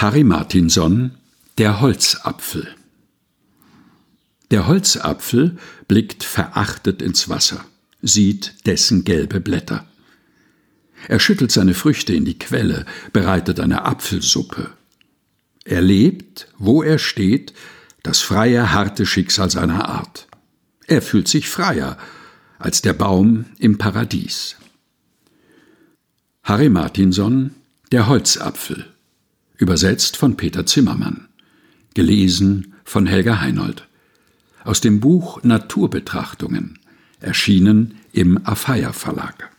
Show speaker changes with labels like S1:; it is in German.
S1: Harry Martinson Der Holzapfel Der Holzapfel blickt verachtet ins Wasser, sieht dessen gelbe Blätter. Er schüttelt seine Früchte in die Quelle, bereitet eine Apfelsuppe. Er lebt, wo er steht, das freie, harte Schicksal seiner Art. Er fühlt sich freier als der Baum im Paradies. Harry Martinson Der Holzapfel Übersetzt von Peter Zimmermann. Gelesen von Helga Heinold. Aus dem Buch Naturbetrachtungen. Erschienen im Afeier Verlag.